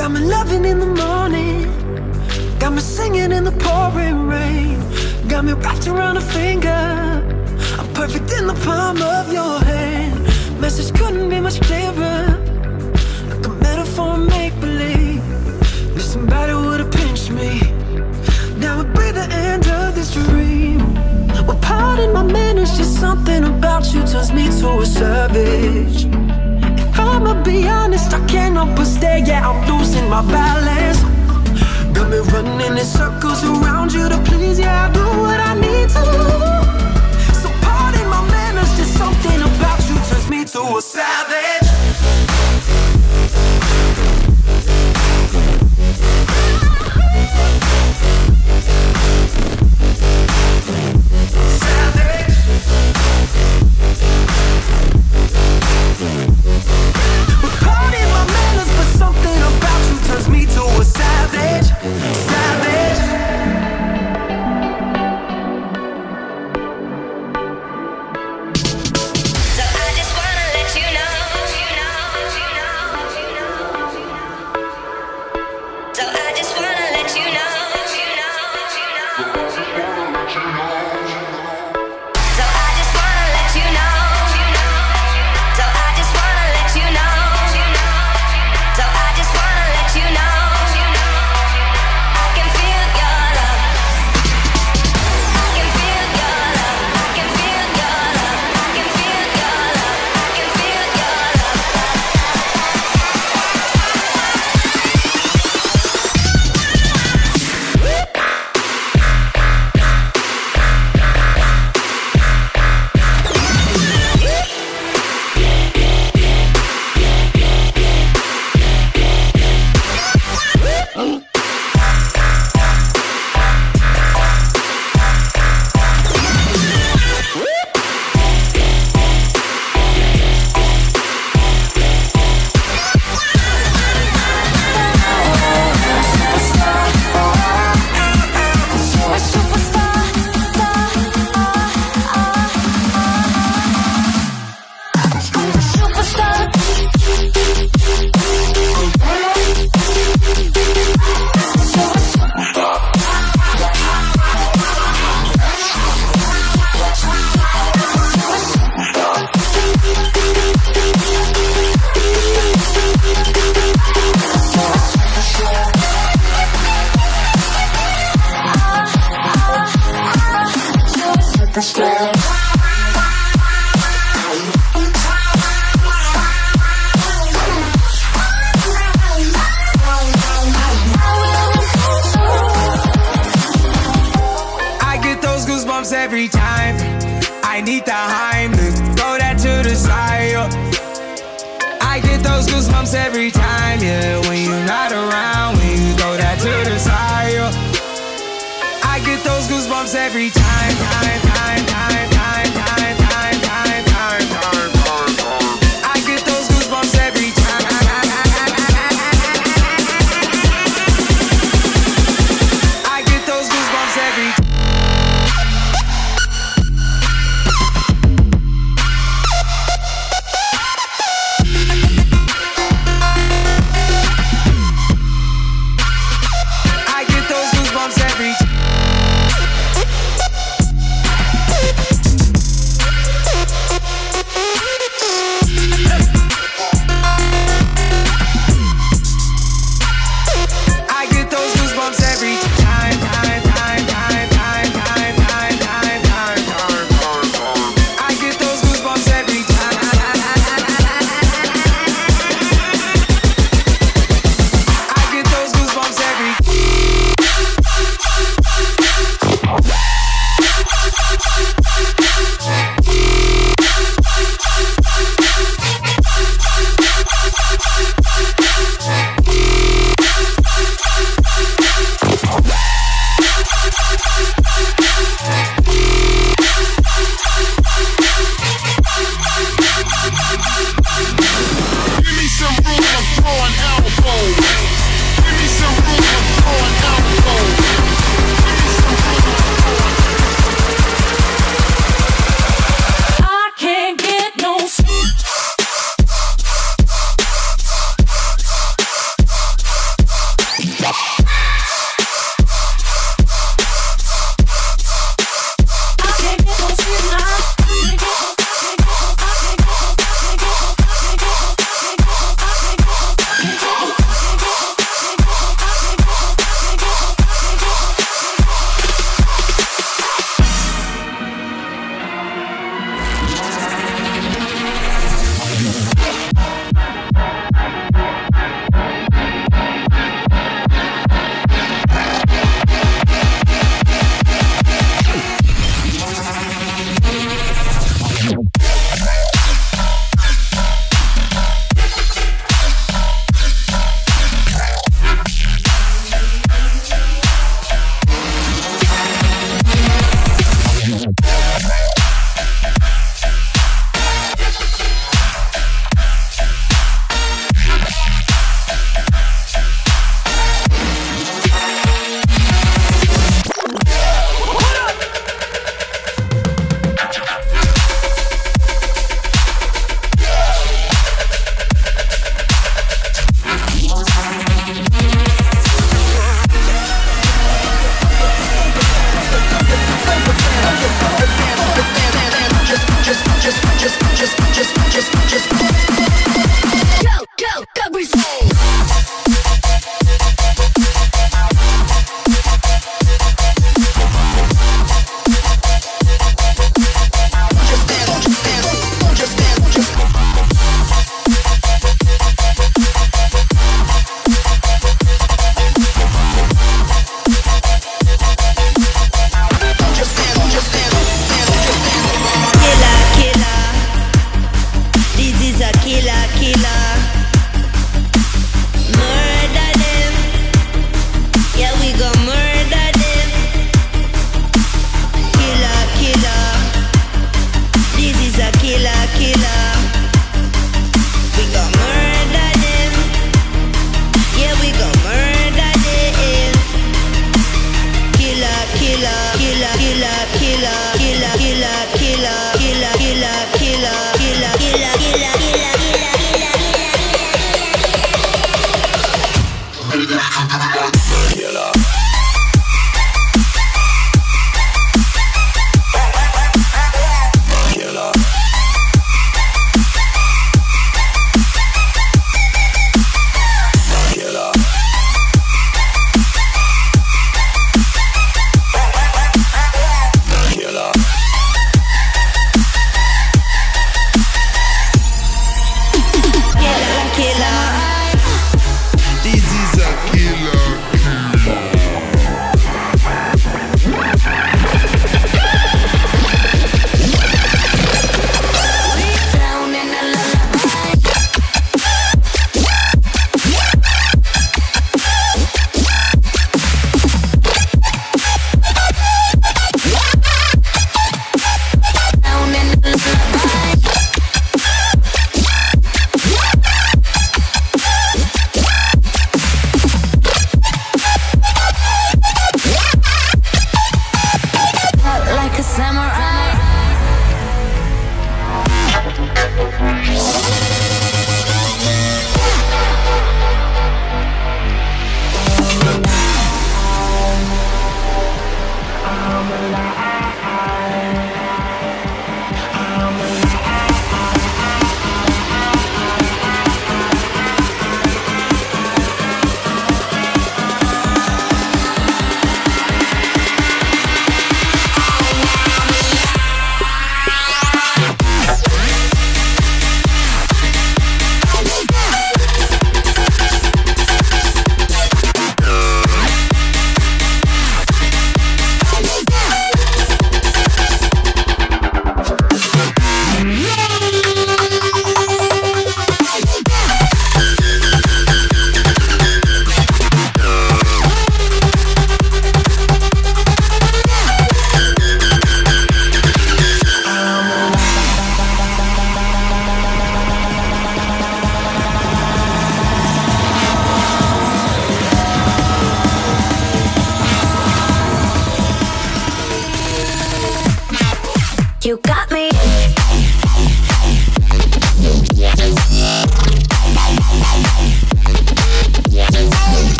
Got me loving in the morning. Got me singing in the pouring rain. Got me wrapped around a finger. I'm perfect in the palm of your hand. Message couldn't be much clearer. Like a metaphor make-believe. If somebody would've pinched me Now would be the end of this dream. Well, pardon my manners Just something about you turns me to a savage. I'ma be honest, I help but stare. Yeah, I'm losing my balance. Got me running in circles around you to please. Yeah, I do what I need to. So pardon my manners, just something about you turns me to a savage. Those goosebumps every time, yeah. When you're not around, when you throw that to the side. yo. I get those goosebumps every time, time, time,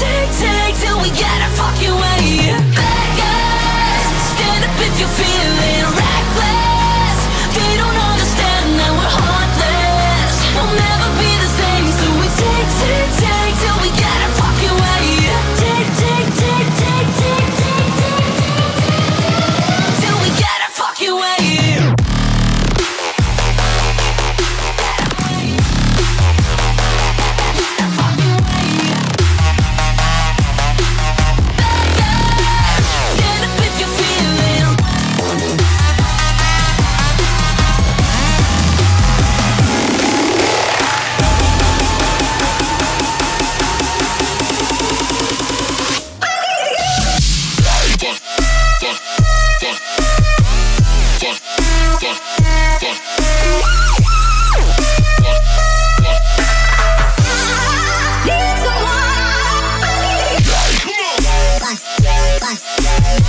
take, take. Yeah.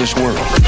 This world.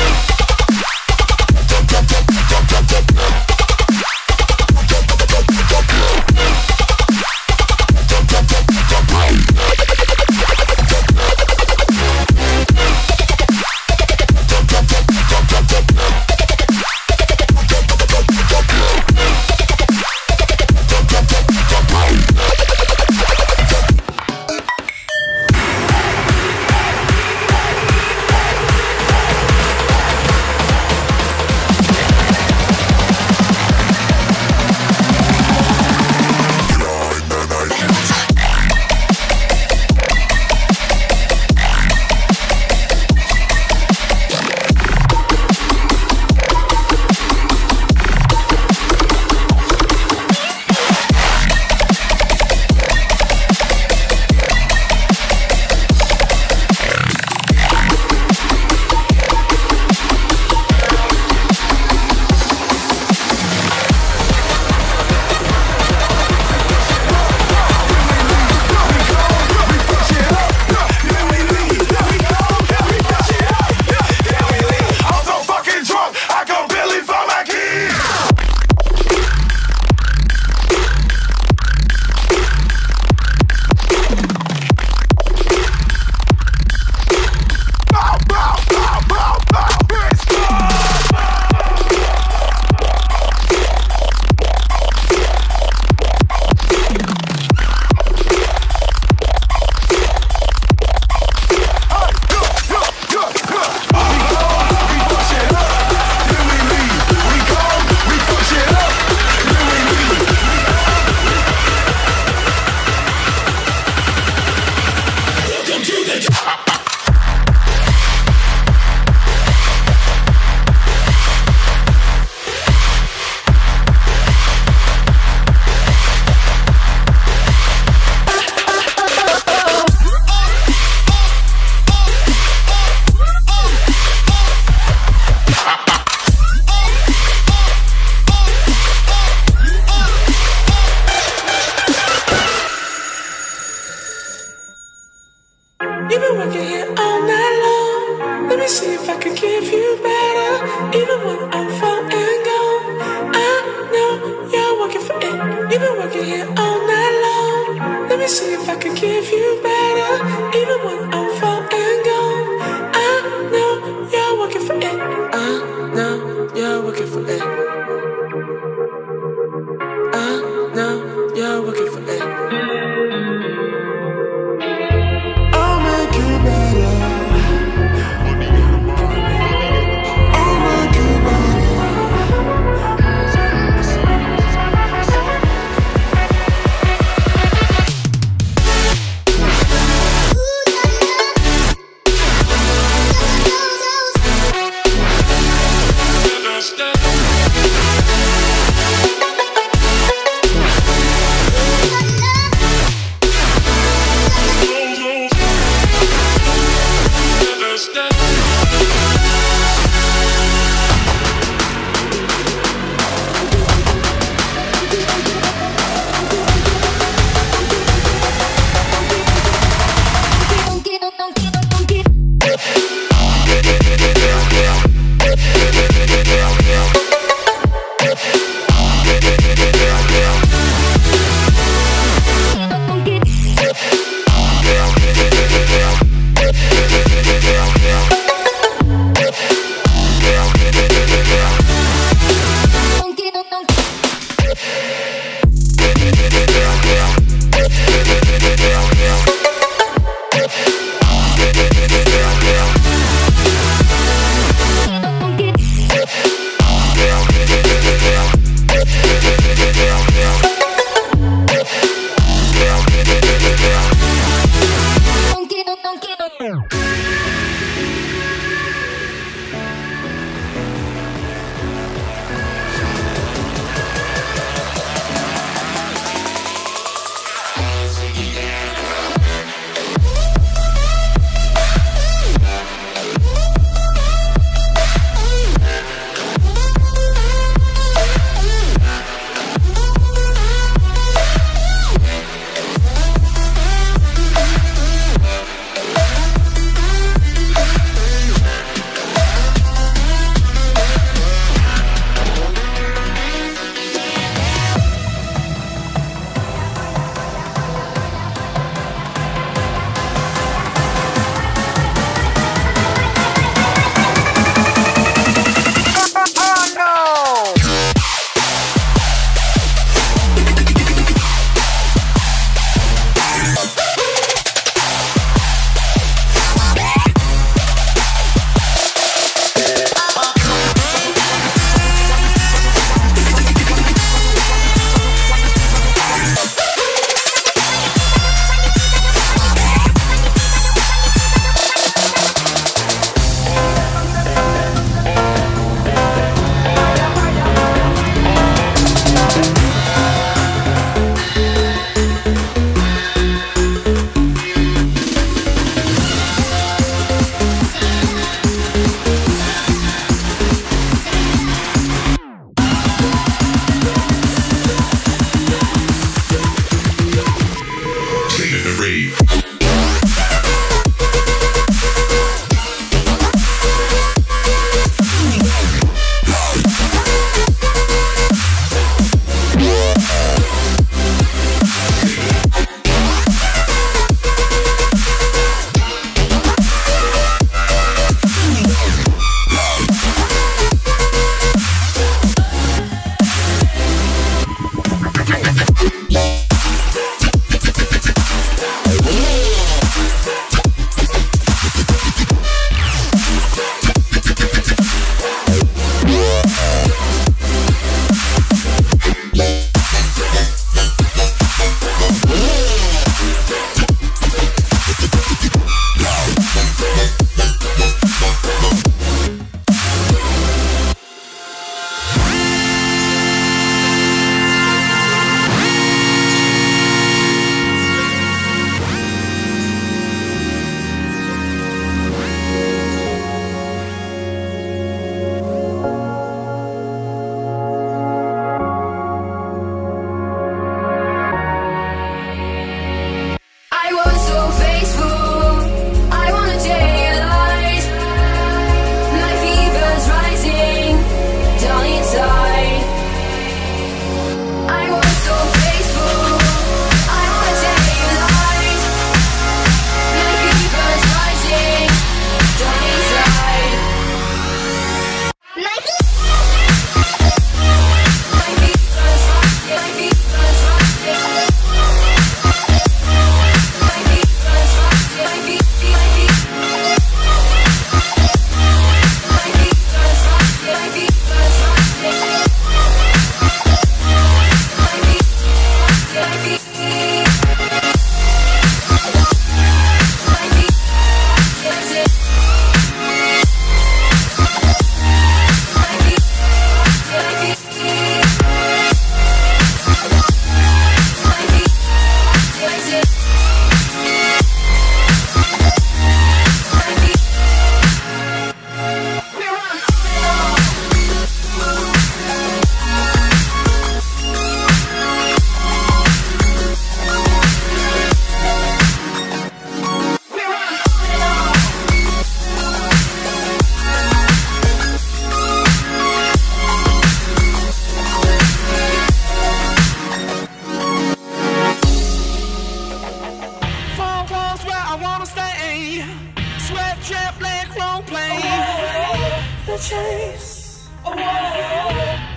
chase. Oh,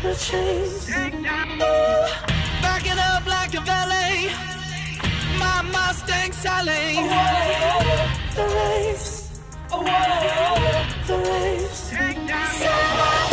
the chase. Oh. Up like a valet. My Mustang Sally. The race. The race. Take down.